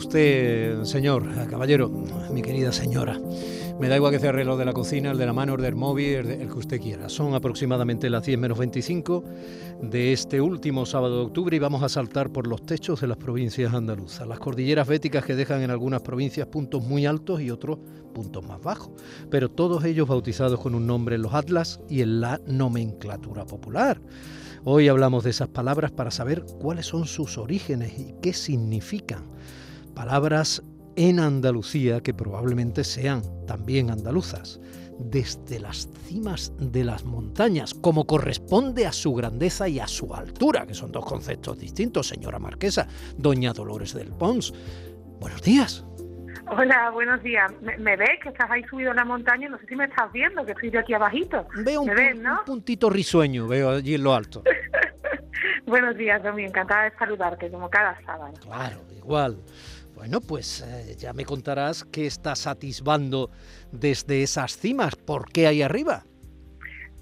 Usted, señor, caballero, mi querida señora. Me da igual que sea el de la cocina, el de la mano, el del móvil, el, el, que usted quiera. Son aproximadamente las 10 menos 25 de este último sábado de octubre y vamos a saltar por los techos de las provincias andaluzas. Las cordilleras béticas que dejan en algunas provincias puntos muy altos y otros puntos más bajos. Pero todos ellos bautizados con un nombre en los atlas y en la nomenclatura popular. Hoy hablamos de esas palabras para saber cuáles son sus orígenes y qué significan. Palabras en Andalucía que probablemente sean también andaluzas, desde las cimas de las montañas, como corresponde a su grandeza y a su altura, que son dos conceptos distintos, señora marquesa, doña Dolores del Pons. Buenos días. Hola, buenos días. ¿Me, me ves que estás ahí subido en la montaña? No sé si me estás viendo, que estoy yo aquí abajito. Veo un, ¿Me ves, no? un puntito risueño, veo allí en lo alto. buenos días, Domi. Encantada de saludarte, como cada sábado. Claro, igual. Bueno, pues eh, ya me contarás qué estás atisbando desde esas cimas. ¿Por qué ahí arriba?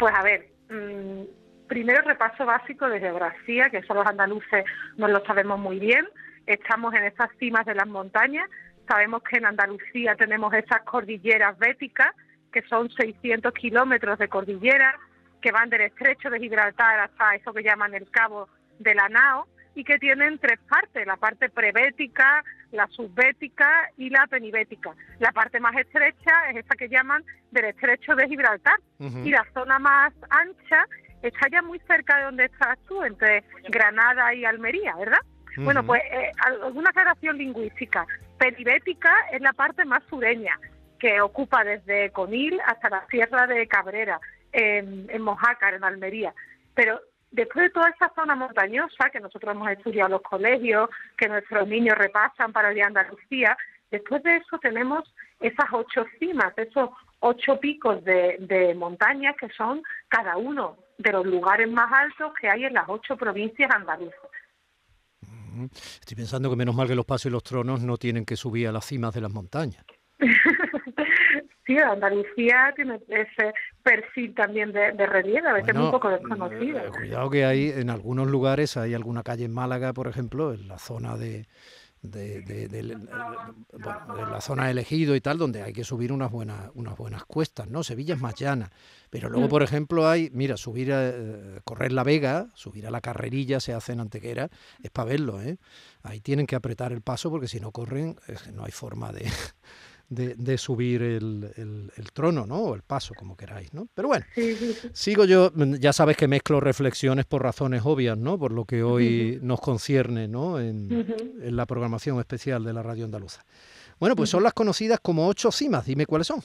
Pues a ver, mmm, primero repaso básico de geografía, que eso los andaluces no lo sabemos muy bien. Estamos en esas cimas de las montañas. Sabemos que en Andalucía tenemos esas cordilleras béticas, que son 600 kilómetros de cordillera, que van del estrecho de Gibraltar hasta eso que llaman el Cabo de la Nao, y que tienen tres partes, la parte prebética, la subbética y la penibética. La parte más estrecha es esa que llaman del estrecho de Gibraltar uh -huh. y la zona más ancha está ya muy cerca de donde estás tú, entre Granada y Almería, ¿verdad? Uh -huh. Bueno, pues eh, alguna aclaración lingüística. Penibética es la parte más sureña, que ocupa desde Conil hasta la Sierra de Cabrera, en, en Mojácar, en Almería. Pero Después de toda esta zona montañosa que nosotros hemos estudiado en los colegios, que nuestros niños repasan para el día de Andalucía, después de eso tenemos esas ocho cimas, esos ocho picos de, de montañas que son cada uno de los lugares más altos que hay en las ocho provincias andaluzas. Estoy pensando que menos mal que los pasos y los tronos no tienen que subir a las cimas de las montañas. sí, Andalucía tiene ese perfil también de, de relieve, a veces bueno, un poco desconocido. Eh, cuidado que hay en algunos lugares, hay alguna calle en Málaga, por ejemplo, en la zona de, de, de, de, bueno, de, la zona elegido y tal, donde hay que subir unas buenas, unas buenas cuestas, ¿no? Sevilla es más llana. Pero luego, por ejemplo, hay, mira, subir a eh, correr la Vega, subir a la carrerilla, se hace en Antequera, es para verlo, ¿eh? Ahí tienen que apretar el paso porque si no corren, no hay forma de, de, de subir el, el, el, trono, ¿no? O el paso, como queráis, ¿no? Pero bueno, sigo yo, ya sabes que mezclo reflexiones por razones obvias, ¿no? Por lo que hoy nos concierne, ¿no? En, en, la programación especial de la radio andaluza. Bueno, pues son las conocidas como ocho cimas, dime cuáles son.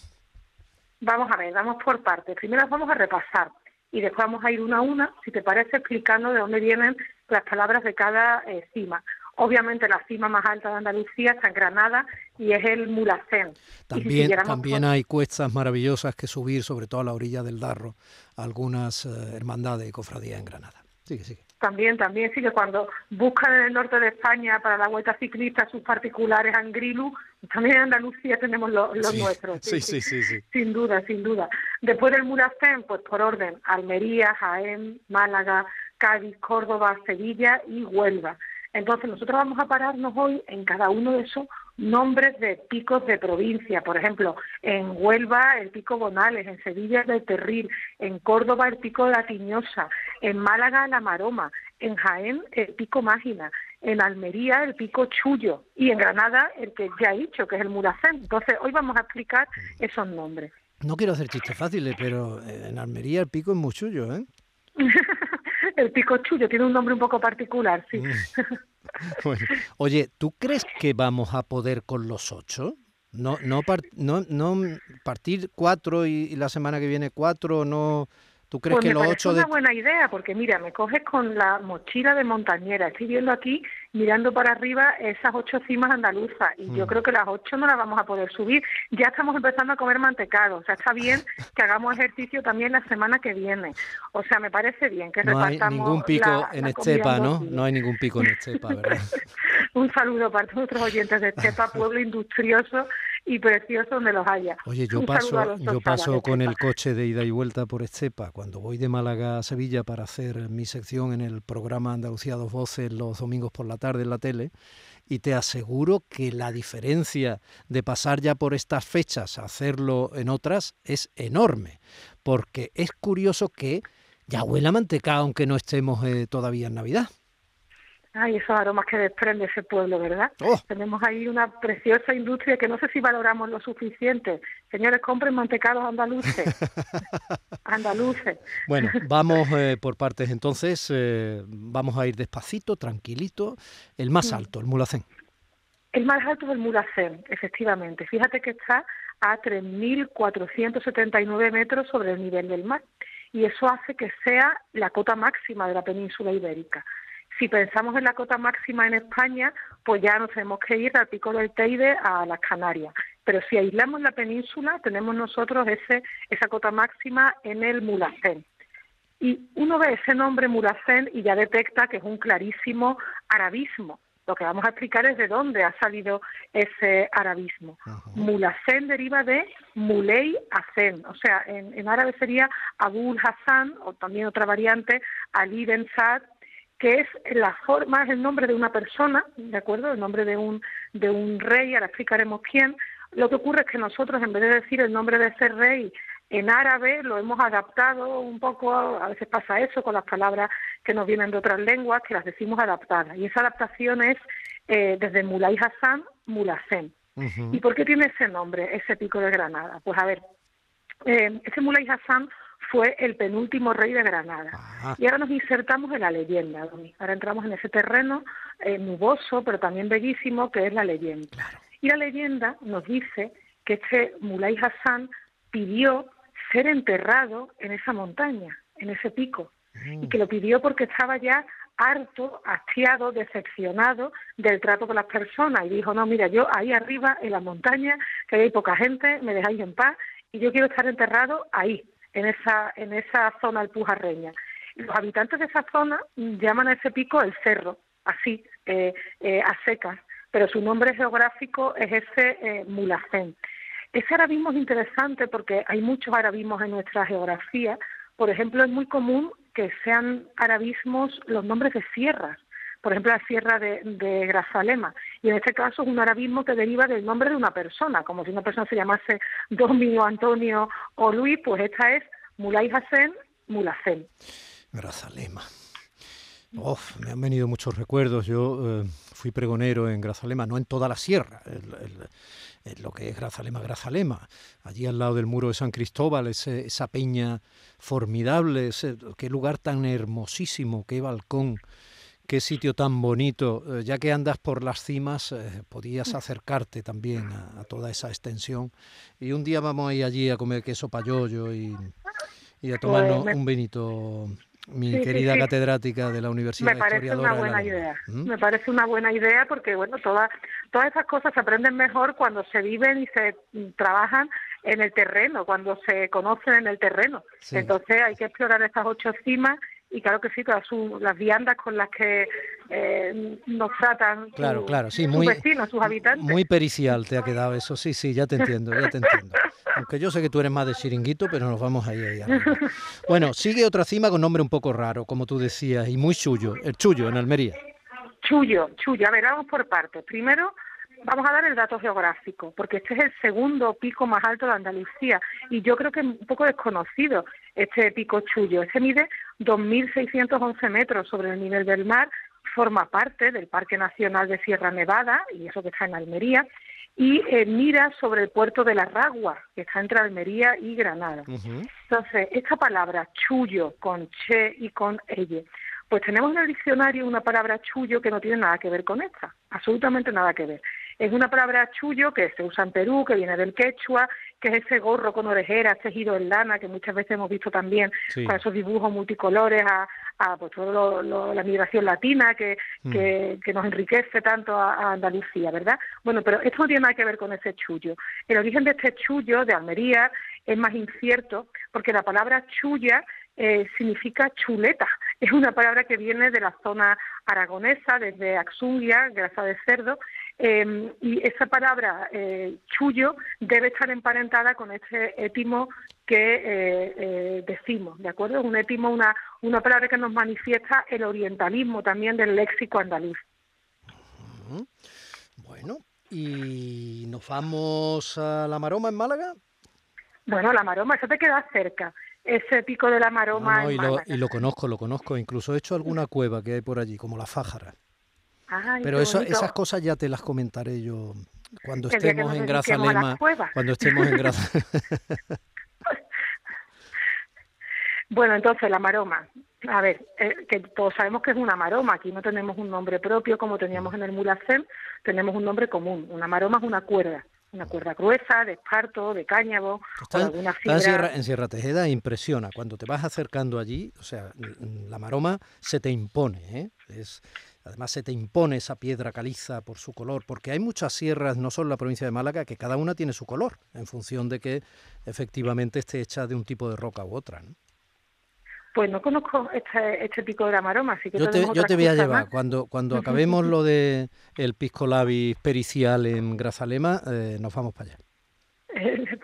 Vamos a ver, vamos por partes. Primero vamos a repasar y después vamos a ir una a una, si te parece, explicando de dónde vienen las palabras de cada eh, cima. Obviamente la cima más alta de Andalucía está en Granada y es el Mulacén. También, si también hay cuestas maravillosas que subir, sobre todo a la orilla del Darro, algunas eh, hermandades y cofradías en Granada. Sigue, sigue. También, también sí que cuando buscan en el norte de España para la vuelta ciclista sus particulares Angrilu, también en Andalucía tenemos los, sí, nuestros. Sí sí, sí sí, sí, Sin duda, sin duda. Después del Mulacén, pues por orden, Almería, Jaén, Málaga, Cádiz, Córdoba, Sevilla y Huelva. Entonces nosotros vamos a pararnos hoy en cada uno de esos nombres de picos de provincia. Por ejemplo, en Huelva el pico Bonales, en Sevilla el de Terril, en Córdoba el pico de la Tiñosa, en Málaga la Maroma, en Jaén el pico Mágina, en Almería el pico Chullo y en Granada el que ya he dicho, que es el Muracén. Entonces hoy vamos a explicar esos nombres. No quiero hacer chistes fáciles, pero en Almería el pico es muy chullo, ¿eh? el pico chullo tiene un nombre un poco particular, sí. Bueno, oye, ¿tú crees que vamos a poder con los ocho? No, no, part, no, no partir cuatro y, y, la semana que viene cuatro, no. ¿Tú crees pues que me los parece ocho una de... buena idea, porque mira, me coges con la mochila de montañera. Estoy viendo aquí mirando para arriba esas ocho cimas andaluzas y yo mm. creo que las ocho no las vamos a poder subir. Ya estamos empezando a comer mantecado, o sea, está bien que hagamos ejercicio también la semana que viene. O sea, me parece bien que no hay ningún pico en Estepa, ¿no? No hay ningún pico en Estepa, ¿verdad? Un saludo para todos nuestros oyentes de Estepa, pueblo industrioso y precioso donde los haya. Oye, yo paso, yo paso con el coche de ida y vuelta por Estepa cuando voy de Málaga a Sevilla para hacer mi sección en el programa Andalucía Dos Voces los domingos por la tarde en la tele y te aseguro que la diferencia de pasar ya por estas fechas a hacerlo en otras es enorme, porque es curioso que ya huela manteca aunque no estemos eh, todavía en Navidad. Ay, esos aromas que desprende ese pueblo, ¿verdad? Oh. Tenemos ahí una preciosa industria que no sé si valoramos lo suficiente. Señores, compren mantecados andaluces. andaluces. Bueno, vamos eh, por partes entonces. Eh, vamos a ir despacito, tranquilito. El más alto, el Mulacén. El más alto es el Mulacén, efectivamente. Fíjate que está a 3.479 metros sobre el nivel del mar. Y eso hace que sea la cota máxima de la península ibérica. Si pensamos en la cota máxima en España, pues ya nos tenemos que ir al pico del Teide a las Canarias. Pero si aislamos la península, tenemos nosotros ese, esa cota máxima en el Mulacén. Y uno ve ese nombre Mulacén y ya detecta que es un clarísimo arabismo. Lo que vamos a explicar es de dónde ha salido ese arabismo. Mulacén deriva de Muley Hacen, o sea, en, en, árabe sería Abul Hassan, o también otra variante, Ali Ben Saad, que es la forma, es el nombre de una persona, ¿de acuerdo? El nombre de un, de un rey, ahora explicaremos quién. Lo que ocurre es que nosotros, en vez de decir el nombre de ese rey en árabe, lo hemos adaptado un poco, a veces pasa eso con las palabras que nos vienen de otras lenguas, que las decimos adaptadas. Y esa adaptación es eh, desde Mulay Hassan, Mulacén. ¿Y por qué tiene ese nombre, ese pico de Granada? Pues a ver, eh, ese Mulay Hassan fue el penúltimo rey de Granada. Y ahora nos insertamos en la leyenda, Ahora entramos en ese terreno eh, nuboso, pero también bellísimo, que es la leyenda. Y la leyenda nos dice que este Mulay Hassan pidió ser enterrado en esa montaña, en ese pico, y que lo pidió porque estaba ya harto, hastiado, decepcionado del trato con las personas. Y dijo, no, mira, yo ahí arriba en la montaña, que hay poca gente, me dejáis en paz y yo quiero estar enterrado ahí, en esa, en esa zona alpujarreña. Los habitantes de esa zona llaman a ese pico el cerro, así, eh, eh, a secas, pero su nombre geográfico es ese eh, Mulacén. Ese arabismo es interesante porque hay muchos arabismos en nuestra geografía. Por ejemplo, es muy común que sean arabismos los nombres de sierras por ejemplo, la sierra de, Grazalema. Y en este caso es un arabismo que deriva del nombre de una persona, como si una persona se llamase Domingo, Antonio o Luis, pues esta es Mulay Hassan Mulacén. Grazalema. me han venido muchos recuerdos. Yo eh, fui pregonero en Grazalema, no en toda la sierra, lo que es Grazalema, Grazalema. Allí al lado del muro de San Cristóbal, esa peña formidable, ese, qué lugar tan hermosísimo, qué balcón qué sitio tan bonito. Eh, ya que andas por las cimas, eh, podías acercarte también a, toda esa extensión. Y un día vamos a ir allí a comer queso payollo y, y a tomarnos pues un vinito. Mi querida catedrática de la Universidad Me parece una buena idea. ¿Mm? Me parece una buena idea porque, bueno, todas, todas esas cosas se aprenden mejor cuando se viven y se trabajan en el terreno, cuando se conocen en el terreno. Entonces hay que explorar estas ocho cimas y claro que sí, todas las viandas con las que eh, nos tratan claro, claro, sí, muy, sus vecinos, sus habitantes. Muy pericial te ha quedado eso, sí, sí, ya te entiendo, ya te entiendo. Aunque yo sé que tú eres más de chiringuito, pero nos vamos ahí, ahí Bueno, sigue otra cima con nombre un poco raro, como tú decías, y muy chullo, el chullo en Almería. Chullo, chullo, a ver, vamos por partes. Primero, vamos a dar el dato geográfico, porque este es el segundo pico más alto de Andalucía y yo creo que es un poco desconocido este pico Chullo. Este mide 2.611 metros sobre el nivel del mar, forma parte del Parque Nacional de Sierra Nevada, y eso que está en Almería, y eh, mira sobre el puerto de la Ragua, que está entre Almería y Granada. Entonces, esta palabra chullo con che y con elle, pues tenemos en el diccionario una palabra chullo que no tiene nada que ver con esta, absolutamente nada que ver. Es una palabra chullo que se usa en Perú, que viene del quechua, que es ese gorro con orejeras tejido en lana que muchas veces hemos visto también con esos dibujos multicolores a, a pues, todo la migración latina que, mm. que, nos enriquece tanto a, Andalucía, ¿verdad? Bueno, pero esto no tiene nada que ver con ese chullo. El origen de este chullo de Almería es más incierto porque la palabra chulla eh, significa chuleta. Es una palabra que viene de la zona aragonesa, desde Axungia, grasa de cerdo, em, y esa palabra eh, chullo debe estar emparentada con ese étimo que eh, decimos, ¿de acuerdo? Un étimo, una, una palabra que nos manifiesta el orientalismo también del léxico andaluz. Bueno, ¿y nos vamos a la Maroma en Málaga? Bueno, la Maroma, eso te queda cerca. Ese pico de la Maroma. y, lo, conozco, lo conozco. Incluso he hecho alguna cueva que hay por allí, como la Fájara. Pero eso, esas cosas ya te las comentaré yo cuando estemos en Grazalema. Cuando estemos en Grazalema. bueno, entonces la maroma. A ver, eh, que todos sabemos que es una maroma. Aquí no tenemos un nombre propio como teníamos en el Mulacén, tenemos un nombre común. Una maroma es una cuerda una cuerda gruesa, de esparto, de cáñamo, o alguna fibra. En Sierra, Tejeda impresiona, cuando te vas acercando allí, o sea, la maroma se te impone, ¿eh? es, además se te impone esa piedra caliza por su color, porque hay muchas sierras, no solo en la provincia de Málaga, que cada una tiene su color, en función de que efectivamente esté hecha de un tipo de roca u otra. ¿no? Pues no conozco este, este pico de la maroma, así que yo te, yo te voy a llevar. Cuando, cuando acabemos lo de el pisco labis pericial en Grazalema, eh, nos vamos para allá.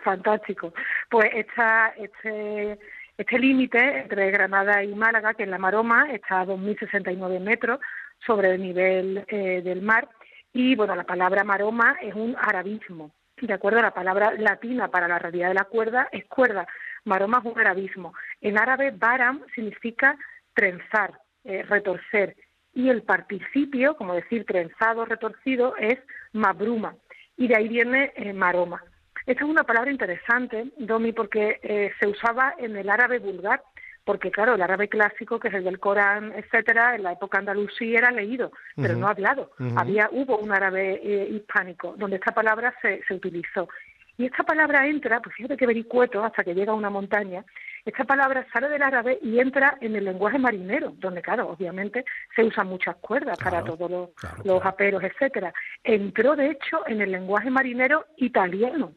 Fantástico. Pues esta, este, este límite entre Granada y Málaga, que es la maroma, está a 2.069 metros sobre el nivel eh, del mar. Y bueno, la palabra maroma es un arabismo. De acuerdo, la palabra latina para la realidad de la cuerda es cuerda Maroma es un arabismo. En árabe, baram significa trenzar, eh, retorcer. Y el participio, como decir trenzado, retorcido, es mabruma. Y de ahí viene eh, maroma. Esta es una palabra interesante, Domi, porque se usaba en el árabe vulgar, porque claro, el árabe clásico, que es el del Corán, etcétera, en la época andalusí era leído, pero no hablado. Había, hubo un árabe hispánico donde esta palabra se, se utilizó. Y esta palabra entra, pues fíjate que vericueto hasta que llega a una montaña, esta palabra sale del árabe y entra en el lenguaje marinero, donde claro, obviamente se usan muchas cuerdas para todos los, los aperos, etcétera. Entró de hecho en el lenguaje marinero italiano.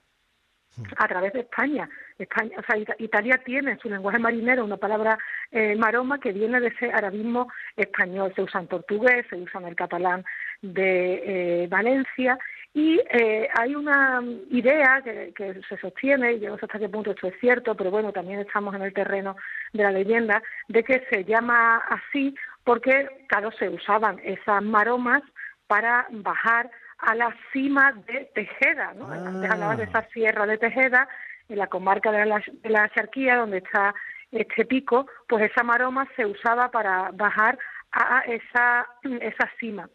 A través de España. España o sea, Italia tiene en su lenguaje marinero una palabra eh, maroma que viene de ese arabismo español. Se usa en portugués, se usa en el catalán de eh, Valencia y eh, hay una idea que, se sostiene, y yo no sé hasta qué punto esto es cierto, pero bueno, también estamos en el terreno de la leyenda, de que se llama así porque, claro, se usaban esas maromas para bajar a la cima de Tejeda, ¿no? Antes hablaba de esa sierra de Tejeda, en la comarca de la, de la Charquía, donde está este pico, pues esa maroma se usaba para bajar a esa, esa cima.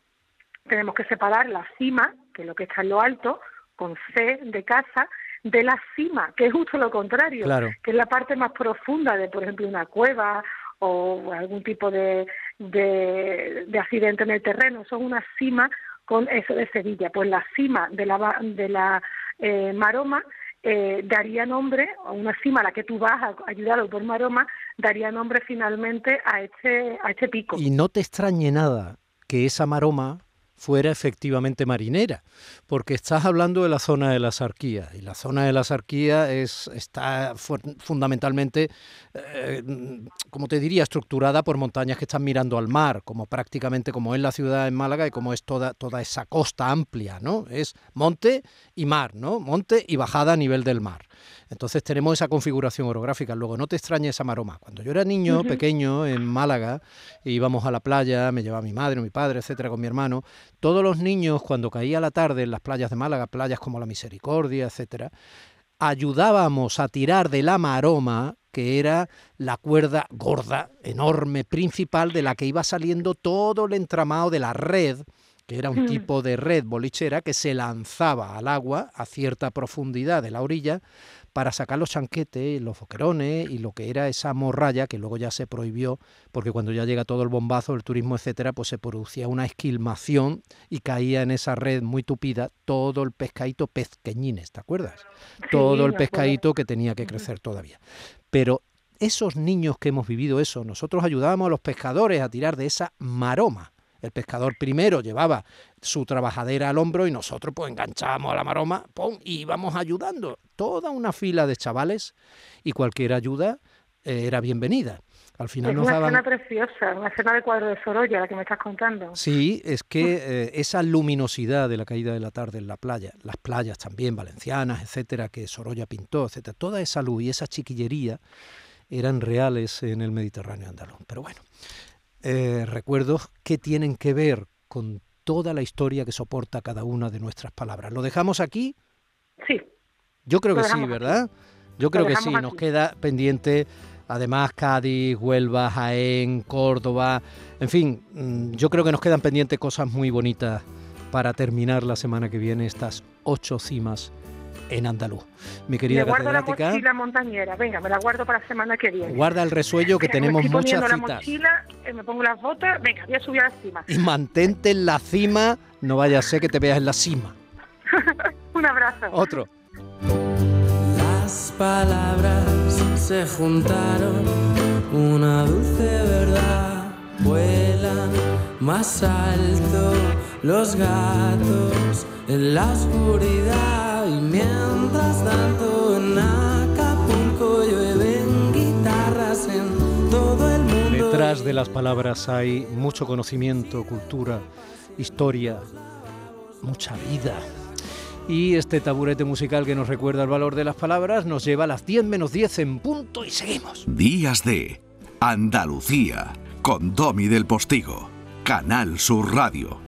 Tenemos que separar la cima que es lo que está en lo alto, con C de casa, de la cima, que es justo lo contrario, que es la parte más profunda de, por ejemplo, una cueva o algún tipo de, de, accidente en el terreno. Eso es una cima con eso de Sevilla. Pues la cima de la, de la eh, maroma eh, daría nombre, una cima a la que tú vas ayudado por maroma, daría nombre finalmente a este, a este pico. Y no te extrañe nada que esa maroma fuera efectivamente marinera, porque estás hablando de la zona de la Sarquía y la zona de la Sarquía es, está fundamentalmente, eh, como te diría, estructurada por montañas que están mirando al mar, como prácticamente como es la ciudad de Málaga y como es toda, toda esa costa amplia, ¿no? Es monte y mar, ¿no? Monte y bajada a nivel del mar. Entonces tenemos esa configuración orográfica. Luego, no te extrañe esa maroma. Cuando yo era niño, pequeño, en Málaga, íbamos a la playa, me llevaba mi madre, mi padre, etcétera, con mi hermano. Todos los niños, cuando caía la tarde en las playas de Málaga, playas como la Misericordia, etcétera, ayudábamos a tirar de la maroma que era la cuerda gorda, enorme, principal, de la que iba saliendo todo el entramado de la red que era un Mm. tipo de red bolichera que se lanzaba al agua a cierta profundidad de la orilla para sacar los chanquetes, los foquerones y lo que era esa morralla que luego ya se prohibió porque cuando ya llega todo el bombazo, el turismo, etcétera, pues se producía una esquilmación y caía en esa red muy tupida todo el pescadito pezqueñines, ¿te acuerdas? Todo el pescadito que tenía que crecer todavía. Pero esos niños que hemos vivido eso, nosotros ayudábamos a los pescadores a tirar de esa maroma. El pescador primero llevaba su trabajadera al hombro y nosotros pues enganchábamos a la maroma ¡pum! y íbamos ayudando. Toda una fila de chavales y cualquier ayuda eh, era bienvenida. Al final Es nos una daban... escena preciosa, una escena de cuadro de Sorolla, la que me estás contando. Sí, es que eh, esa luminosidad de la caída de la tarde en la playa, las playas también valencianas, etcétera, que Sorolla pintó, etcétera, toda esa luz y esa chiquillería eran reales en el Mediterráneo andaluz. Pero bueno, eh, recuerdos que tienen que ver con toda la historia que soporta cada una de nuestras palabras. ¿Lo dejamos aquí? Sí, Yo creo Lo que sí, aquí. ¿verdad? Yo creo que sí, nos queda pendiente además Cádiz, Huelva, Jaén, Córdoba, en fin, mm, yo creo que nos quedan pendientes cosas muy bonitas para terminar la semana que viene estas ocho cimas en andaluz. Mi querida me guardo la catedrática, mochila montañera. Venga, me la guardo para la semana que viene. guarda el resuello que Venga, tenemos me estoy muchas poniendo la citas. mochila, eh, me pongo las botas. Venga, voy a subir a la cima. Y mantente en la cima, no vaya a ser que te veas en la cima. Un abrazo. Otro. Las palabras se juntaron, una dulce verdad. Vuelan más alto los gatos en la oscuridad. Y mientras tanto en Acapulco llueven guitarras en todo el mundo. Detrás de las palabras hay mucho conocimiento, cultura, historia, mucha vida. Y este taburete musical que nos recuerda el valor de las palabras nos lleva a las 10 menos 10 en punto y seguimos. Días de Andalucía con Domi del Postigo, Canal Sur Radio.